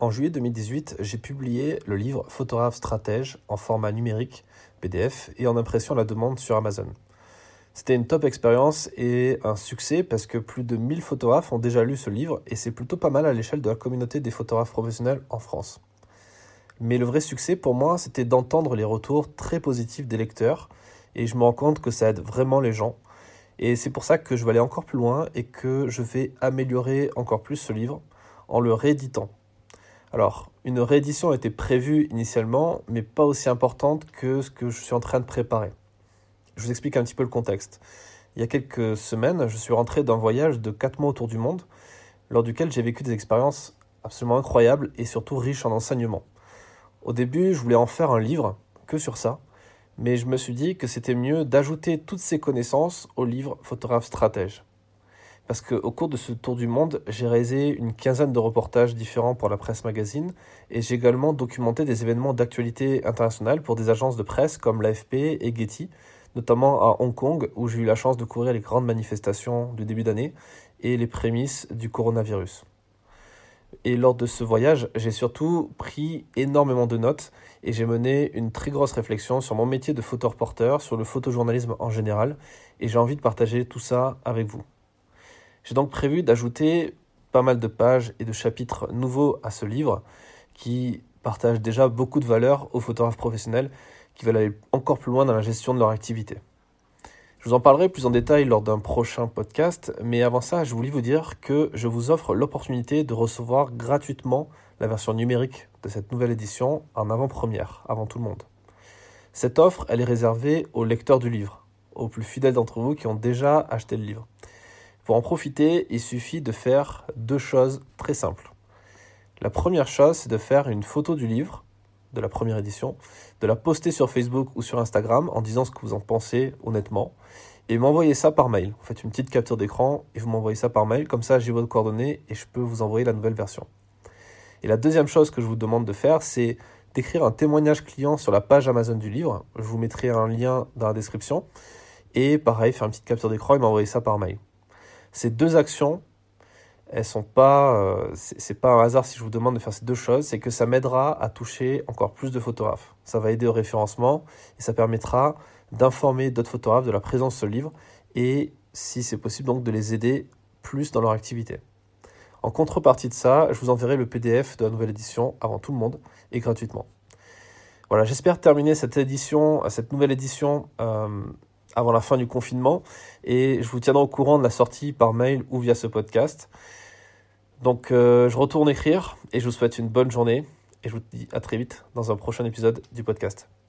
En juillet 2018, j'ai publié le livre Photographe stratège en format numérique PDF et en impression à la demande sur Amazon. C'était une top expérience et un succès parce que plus de 1000 photographes ont déjà lu ce livre et c'est plutôt pas mal à l'échelle de la communauté des photographes professionnels en France. Mais le vrai succès pour moi, c'était d'entendre les retours très positifs des lecteurs et je me rends compte que ça aide vraiment les gens. Et c'est pour ça que je vais aller encore plus loin et que je vais améliorer encore plus ce livre en le rééditant. Alors, une réédition était prévue initialement, mais pas aussi importante que ce que je suis en train de préparer. Je vous explique un petit peu le contexte. Il y a quelques semaines, je suis rentré d'un voyage de 4 mois autour du monde, lors duquel j'ai vécu des expériences absolument incroyables et surtout riches en enseignements. Au début, je voulais en faire un livre, que sur ça, mais je me suis dit que c'était mieux d'ajouter toutes ces connaissances au livre Photographe stratège. Parce qu'au cours de ce tour du monde, j'ai réalisé une quinzaine de reportages différents pour la presse magazine et j'ai également documenté des événements d'actualité internationale pour des agences de presse comme l'AFP et Getty, notamment à Hong Kong où j'ai eu la chance de couvrir les grandes manifestations du début d'année et les prémices du coronavirus. Et lors de ce voyage, j'ai surtout pris énormément de notes et j'ai mené une très grosse réflexion sur mon métier de photoreporteur, sur le photojournalisme en général, et j'ai envie de partager tout ça avec vous. J'ai donc prévu d'ajouter pas mal de pages et de chapitres nouveaux à ce livre qui partage déjà beaucoup de valeurs aux photographes professionnels qui veulent aller encore plus loin dans la gestion de leur activité. Je vous en parlerai plus en détail lors d'un prochain podcast, mais avant ça, je voulais vous dire que je vous offre l'opportunité de recevoir gratuitement la version numérique de cette nouvelle édition en avant-première, avant tout le monde. Cette offre, elle est réservée aux lecteurs du livre, aux plus fidèles d'entre vous qui ont déjà acheté le livre. Pour en profiter, il suffit de faire deux choses très simples. La première chose, c'est de faire une photo du livre, de la première édition, de la poster sur Facebook ou sur Instagram en disant ce que vous en pensez honnêtement et m'envoyer ça par mail. Vous faites une petite capture d'écran et vous m'envoyez ça par mail, comme ça j'ai votre coordonnée et je peux vous envoyer la nouvelle version. Et la deuxième chose que je vous demande de faire, c'est d'écrire un témoignage client sur la page Amazon du livre. Je vous mettrai un lien dans la description. Et pareil, faire une petite capture d'écran et m'envoyer ça par mail. Ces deux actions elles sont pas, euh, c'est pas un hasard si je vous demande de faire ces deux choses, c'est que ça m'aidera à toucher encore plus de photographes. Ça va aider au référencement et ça permettra d'informer d'autres photographes de la présence de ce livre et si c'est possible donc de les aider plus dans leur activité. En contrepartie de ça, je vous enverrai le PDF de la nouvelle édition avant tout le monde et gratuitement. Voilà, j'espère terminer cette édition, cette nouvelle édition euh, avant la fin du confinement et je vous tiendrai au courant de la sortie par mail ou via ce podcast. Donc euh, je retourne écrire et je vous souhaite une bonne journée et je vous dis à très vite dans un prochain épisode du podcast.